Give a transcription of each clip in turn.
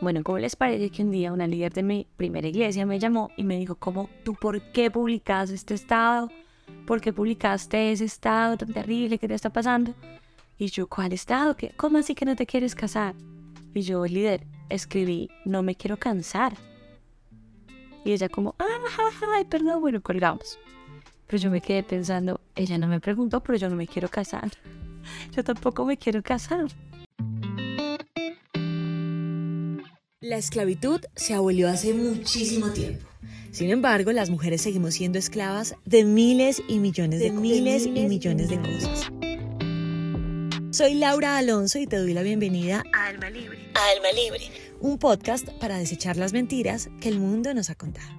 Bueno, ¿cómo les parece que un día una líder de mi primera iglesia me llamó y me dijo, ¿cómo tú por qué publicaste este estado? ¿Por qué publicaste ese estado tan terrible? ¿Qué te está pasando? Y yo, ¿cuál estado? ¿Qué? ¿Cómo así que no te quieres casar? Y yo, líder, escribí, no me quiero cansar. Y ella como, ah, ay, perdón, bueno, colgamos. Pero yo me quedé pensando, ella no me preguntó, pero yo no me quiero casar. Yo tampoco me quiero casar. La esclavitud se abolió hace muchísimo tiempo. Sin embargo, las mujeres seguimos siendo esclavas de miles y millones de, miles y millones de cosas. Soy Laura Alonso y te doy la bienvenida a Alma Libre. A Alma Libre, un podcast para desechar las mentiras que el mundo nos ha contado.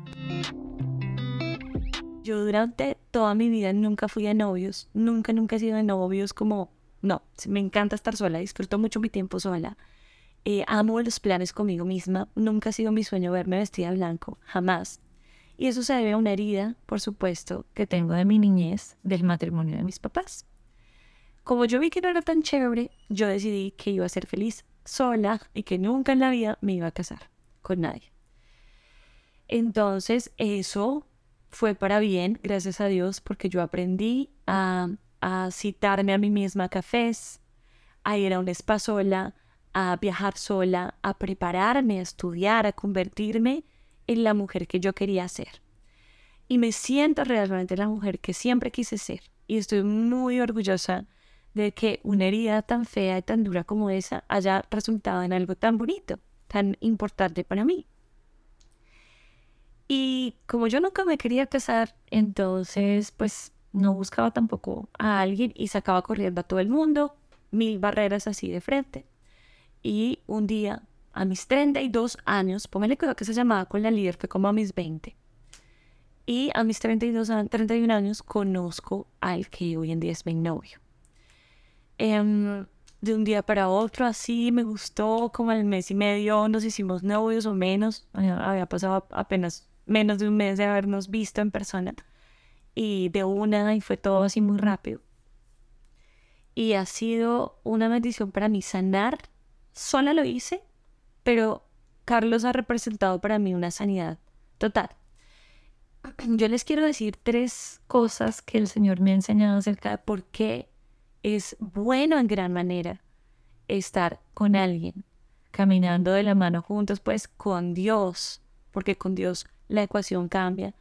Yo durante toda mi vida nunca fui a novios, nunca, nunca he sido de novios como, no, me encanta estar sola, disfruto mucho mi tiempo sola eh, amo los planes conmigo misma. Nunca ha sido mi sueño verme vestida de blanco, jamás. Y eso se debe a una herida, por supuesto, que tengo de mi niñez, del matrimonio de mis papás. Como yo vi que no era tan chévere, yo decidí que iba a ser feliz sola y que nunca en la vida me iba a casar con nadie. Entonces eso fue para bien, gracias a Dios, porque yo aprendí a, a citarme a mí misma a cafés, a ir a un spa sola, a viajar sola, a prepararme, a estudiar, a convertirme en la mujer que yo quería ser. Y me siento realmente la mujer que siempre quise ser. Y estoy muy orgullosa de que una herida tan fea y tan dura como esa haya resultado en algo tan bonito, tan importante para mí. Y como yo nunca me quería casar, entonces pues no buscaba tampoco a alguien y sacaba corriendo a todo el mundo, mil barreras así de frente. Y un día, a mis 32 años, póngale cuidado que se llamaba con la líder, fue como a mis 20. Y a mis 32, 31 años conozco al que hoy en día es mi novio. Em, de un día para otro, así me gustó, como al mes y medio nos hicimos novios o menos. Había pasado apenas menos de un mes de habernos visto en persona. Y de una, y fue todo así muy rápido. Y ha sido una bendición para mí sanar sola lo hice, pero Carlos ha representado para mí una sanidad total. Yo les quiero decir tres cosas que el Señor me ha enseñado acerca de por qué es bueno en gran manera estar con alguien, caminando de la mano juntos, pues con Dios, porque con Dios la ecuación cambia.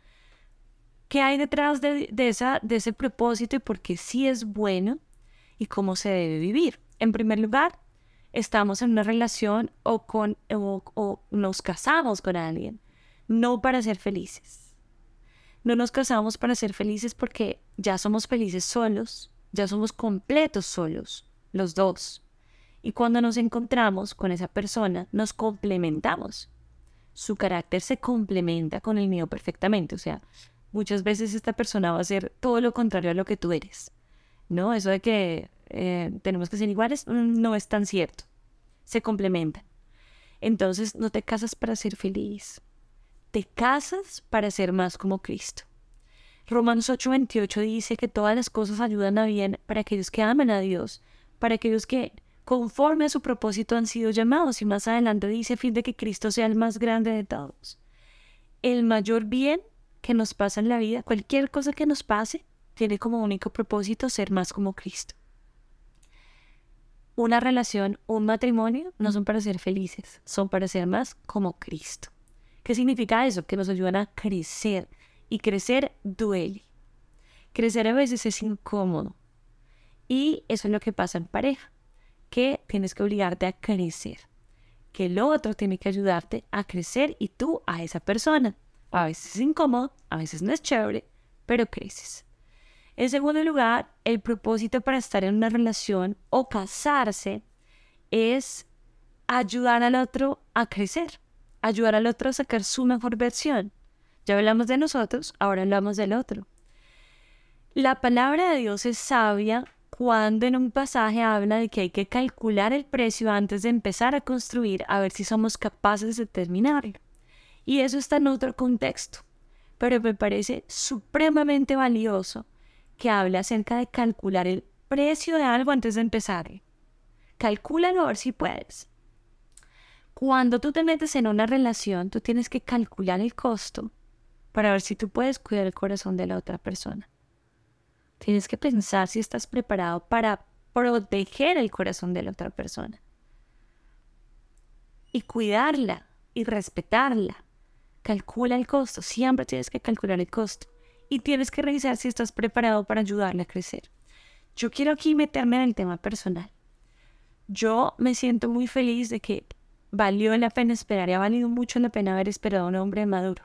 ¿Qué hay detrás de, esa, de ese propósito y por qué sí es bueno y cómo se debe vivir? En primer lugar, estamos en una relación o, con, o, nos casamos con alguien, no para ser felices. No nos casamos para ser felices porque ya somos felices solos, ya somos completos solos, los dos. Y cuando nos encontramos con esa persona, nos complementamos. Su carácter se complementa con el mío perfectamente. O sea, muchas veces esta persona va a ser todo lo contrario a lo que tú eres. ¿No? Eso de que eh, tenemos que ser iguales, mm, no es tan cierto. Se complementan. Entonces no te casas para ser feliz, te casas para ser más como Cristo. Romanos 8:28 dice que todas las cosas ayudan a bien para aquellos que aman a Dios, para aquellos que conforme a su propósito han sido llamados y más adelante dice a fin de que Cristo sea el más grande de todos. El mayor bien que nos pasa en la vida, cualquier cosa que nos pase, tiene como único propósito ser más como Cristo una relación, un matrimonio, no son para ser felices, son para ser más como Cristo. ¿Qué significa eso? Que nos ayudan a crecer. Y crecer duele. Crecer a veces es incómodo. Y eso es lo que pasa en pareja, que tienes que obligarte a crecer. Que el otro tiene que ayudarte a crecer y tú a esa persona. A veces es incómodo, a veces no es chévere, pero creces. En segundo lugar, el propósito para estar en una relación o casarse es ayudar al otro a crecer, ayudar al otro a sacar su mejor versión. Ya hablamos de nosotros, ahora hablamos del otro. La palabra de Dios es sabia cuando en un pasaje habla de que hay que calcular el precio antes de empezar a construir a ver si somos capaces de terminar. Y eso está en otro contexto, pero me parece supremamente valioso que habla acerca de calcular el precio de algo antes de empezar. Calcúlalo a ver si puedes. Cuando tú te metes en una relación, tú tienes que calcular el costo para ver si tú puedes cuidar el corazón de la otra persona. Tienes que pensar si estás preparado para proteger el corazón de la otra persona. Y cuidarla y respetarla. Calcula el costo. Siempre tienes que calcular el costo. Y tienes que revisar si estás preparado para ayudarle a crecer. Yo quiero aquí meterme en el tema personal. Yo me siento muy feliz de que valió la pena esperar y ha valido mucho la pena haber esperado a un hombre maduro.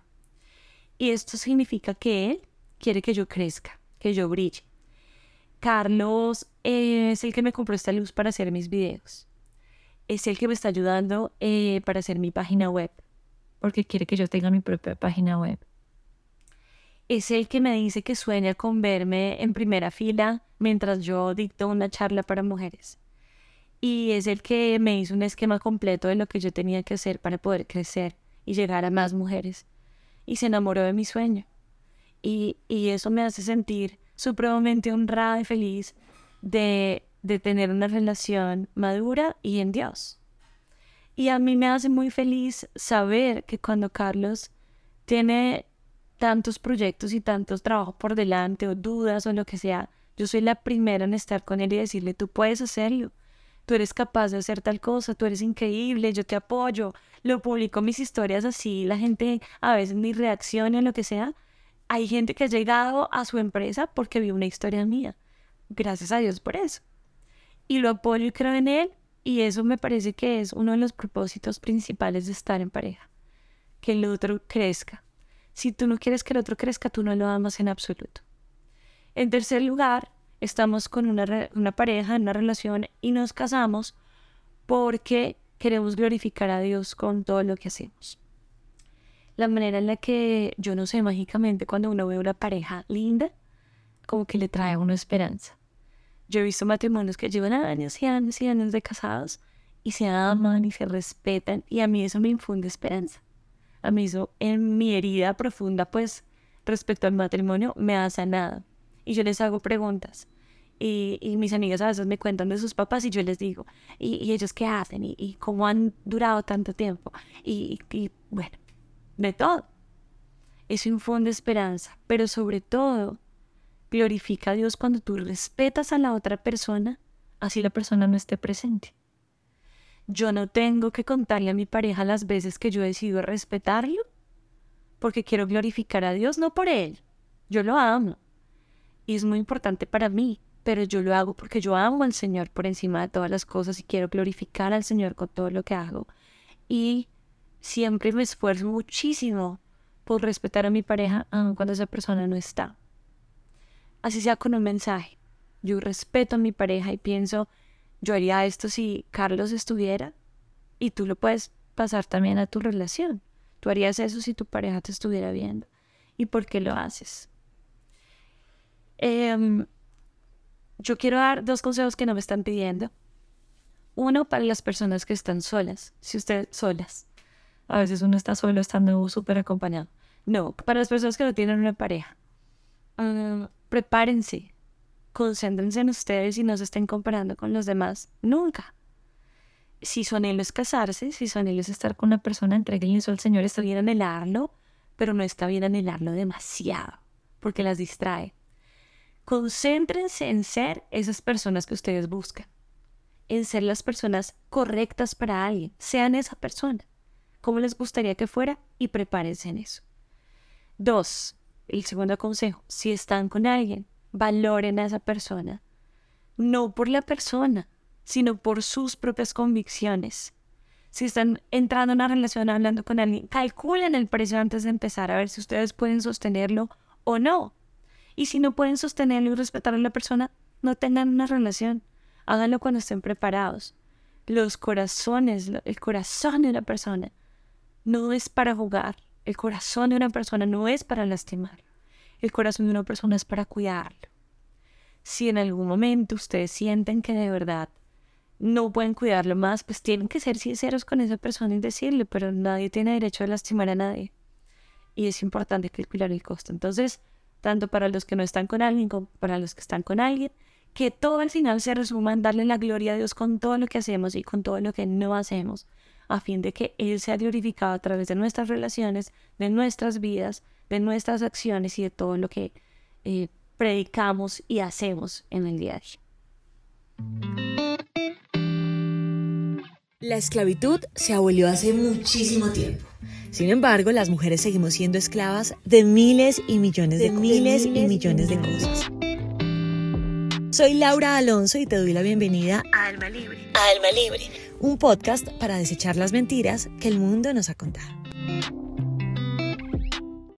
Y esto significa que él quiere que yo crezca, que yo brille. Carlos es el que me compró esta luz para hacer mis videos. Es el que me está ayudando eh, para hacer mi página web, porque quiere que yo tenga mi propia página web. Es el que me dice que sueña con verme en primera fila mientras yo dicto una charla para mujeres. Y es el que me hizo un esquema completo de lo que yo tenía que hacer para poder crecer y llegar a más mujeres. Y se enamoró de mi sueño. Y, y eso me hace sentir supremamente honrada y feliz de, de tener una relación madura y en Dios. Y a mí me hace muy feliz saber que cuando Carlos tiene tantos proyectos y tantos trabajos por delante o dudas o lo que sea, yo soy la primera en estar con él y decirle, tú puedes hacerlo, tú eres capaz de hacer tal cosa, tú eres increíble, yo te apoyo, lo publico mis historias así, la gente a veces ni reacciona, lo que sea, hay gente que ha llegado a su empresa porque vio una historia mía. Gracias a Dios por eso. Y lo apoyo y creo en él. Y eso me parece que es uno de los propósitos principales de estar en pareja. Que el otro crezca. Si tú no quieres que el otro crezca, tú no lo amas en absoluto. En tercer lugar, estamos con una, pareja, en una relación y nos casamos porque queremos glorificar a Dios con todo lo que hacemos la manera en la que, yo no sé, mágicamente cuando uno ve una pareja linda, como que le trae a uno esperanza. Yo he visto matrimonios que llevan años y años y años de casados y se aman y se respetan y a mí eso me infunde esperanza. A mí eso en mi herida profunda, pues, respecto al matrimonio, me ha sanado. Y yo les hago preguntas. Y, y, mis amigas a veces me cuentan de sus papás y yo les digo, ¿y, ellos qué hacen? ¿Y, ¿Y, cómo han durado tanto tiempo? Y, bueno, de todo. Eso infunde esperanza, pero sobre todo glorifica a Dios cuando tú respetas a la otra persona, así la persona no esté presente. Yo no tengo que contarle a mi pareja las veces que yo decido respetarlo, porque quiero glorificar a Dios, no por él. Yo lo amo. Y es muy importante para mí, pero yo lo hago porque yo amo al Señor por encima de todas las cosas y quiero glorificar al Señor con todo lo que hago. Y siempre me esfuerzo muchísimo por respetar a mi pareja aun cuando esa persona no está. Así sea con un mensaje. Yo respeto a mi pareja y pienso, yo haría esto si Carlos estuviera y tú lo puedes pasar también a tu relación. Tú harías eso si tu pareja te estuviera viendo. ¿Y por qué lo haces? Em, yo quiero dar dos consejos que no me están pidiendo. Uno para las personas que están solas, si ustedes solas. A veces uno está solo estando súper acompañado. No, para las personas que no tienen una pareja, ah, prepárense, concéntrense en ustedes y no se estén comparando con los demás. Nunca. Si su anhelo es casarse, si su anhelo es estar con una persona, entreguen eso al Señor. Está bien anhelarlo, pero no está bien anhelarlo demasiado, porque las distrae. Concéntrense en ser esas personas que ustedes buscan, en ser las personas correctas para alguien. Sean esa persona cómo les gustaría que fuera y prepárense en eso. Dos, el segundo consejo, si están con alguien, valoren a esa persona, no por la persona, sino por sus propias convicciones. Si están entrando en una relación hablando con alguien, calculen el precio antes de empezar a ver si ustedes pueden sostenerlo o no. Y si no pueden sostenerlo y respetar a la persona, no tengan una relación. Háganlo cuando estén preparados. Los corazones, el corazón de una persona no es para jugar. El corazón de una persona no es para lastimar. El corazón de una persona es para cuidarlo. Si en algún momento ustedes sienten que de verdad no pueden cuidarlo más, pues tienen que ser sinceros con esa persona y decirle, pero nadie tiene derecho a lastimar a nadie. Y es importante calcular el costo. Entonces, tanto para los que no están con alguien como para los que están con alguien, que todo al final se resuma en darle la gloria a Dios con todo lo que hacemos y con todo lo que no hacemos a fin de que Él sea glorificado a través de nuestras relaciones, de nuestras vidas, de nuestras acciones y de todo lo que eh, predicamos y hacemos en el día a día. La esclavitud se abolió hace muchísimo tiempo. Sin embargo, las mujeres seguimos siendo esclavas de miles y millones de, miles, y millones de cosas. Soy Laura Alonso y te doy la bienvenida a Alma Libre. A Alma Libre, un podcast para desechar las mentiras que el mundo nos ha contado.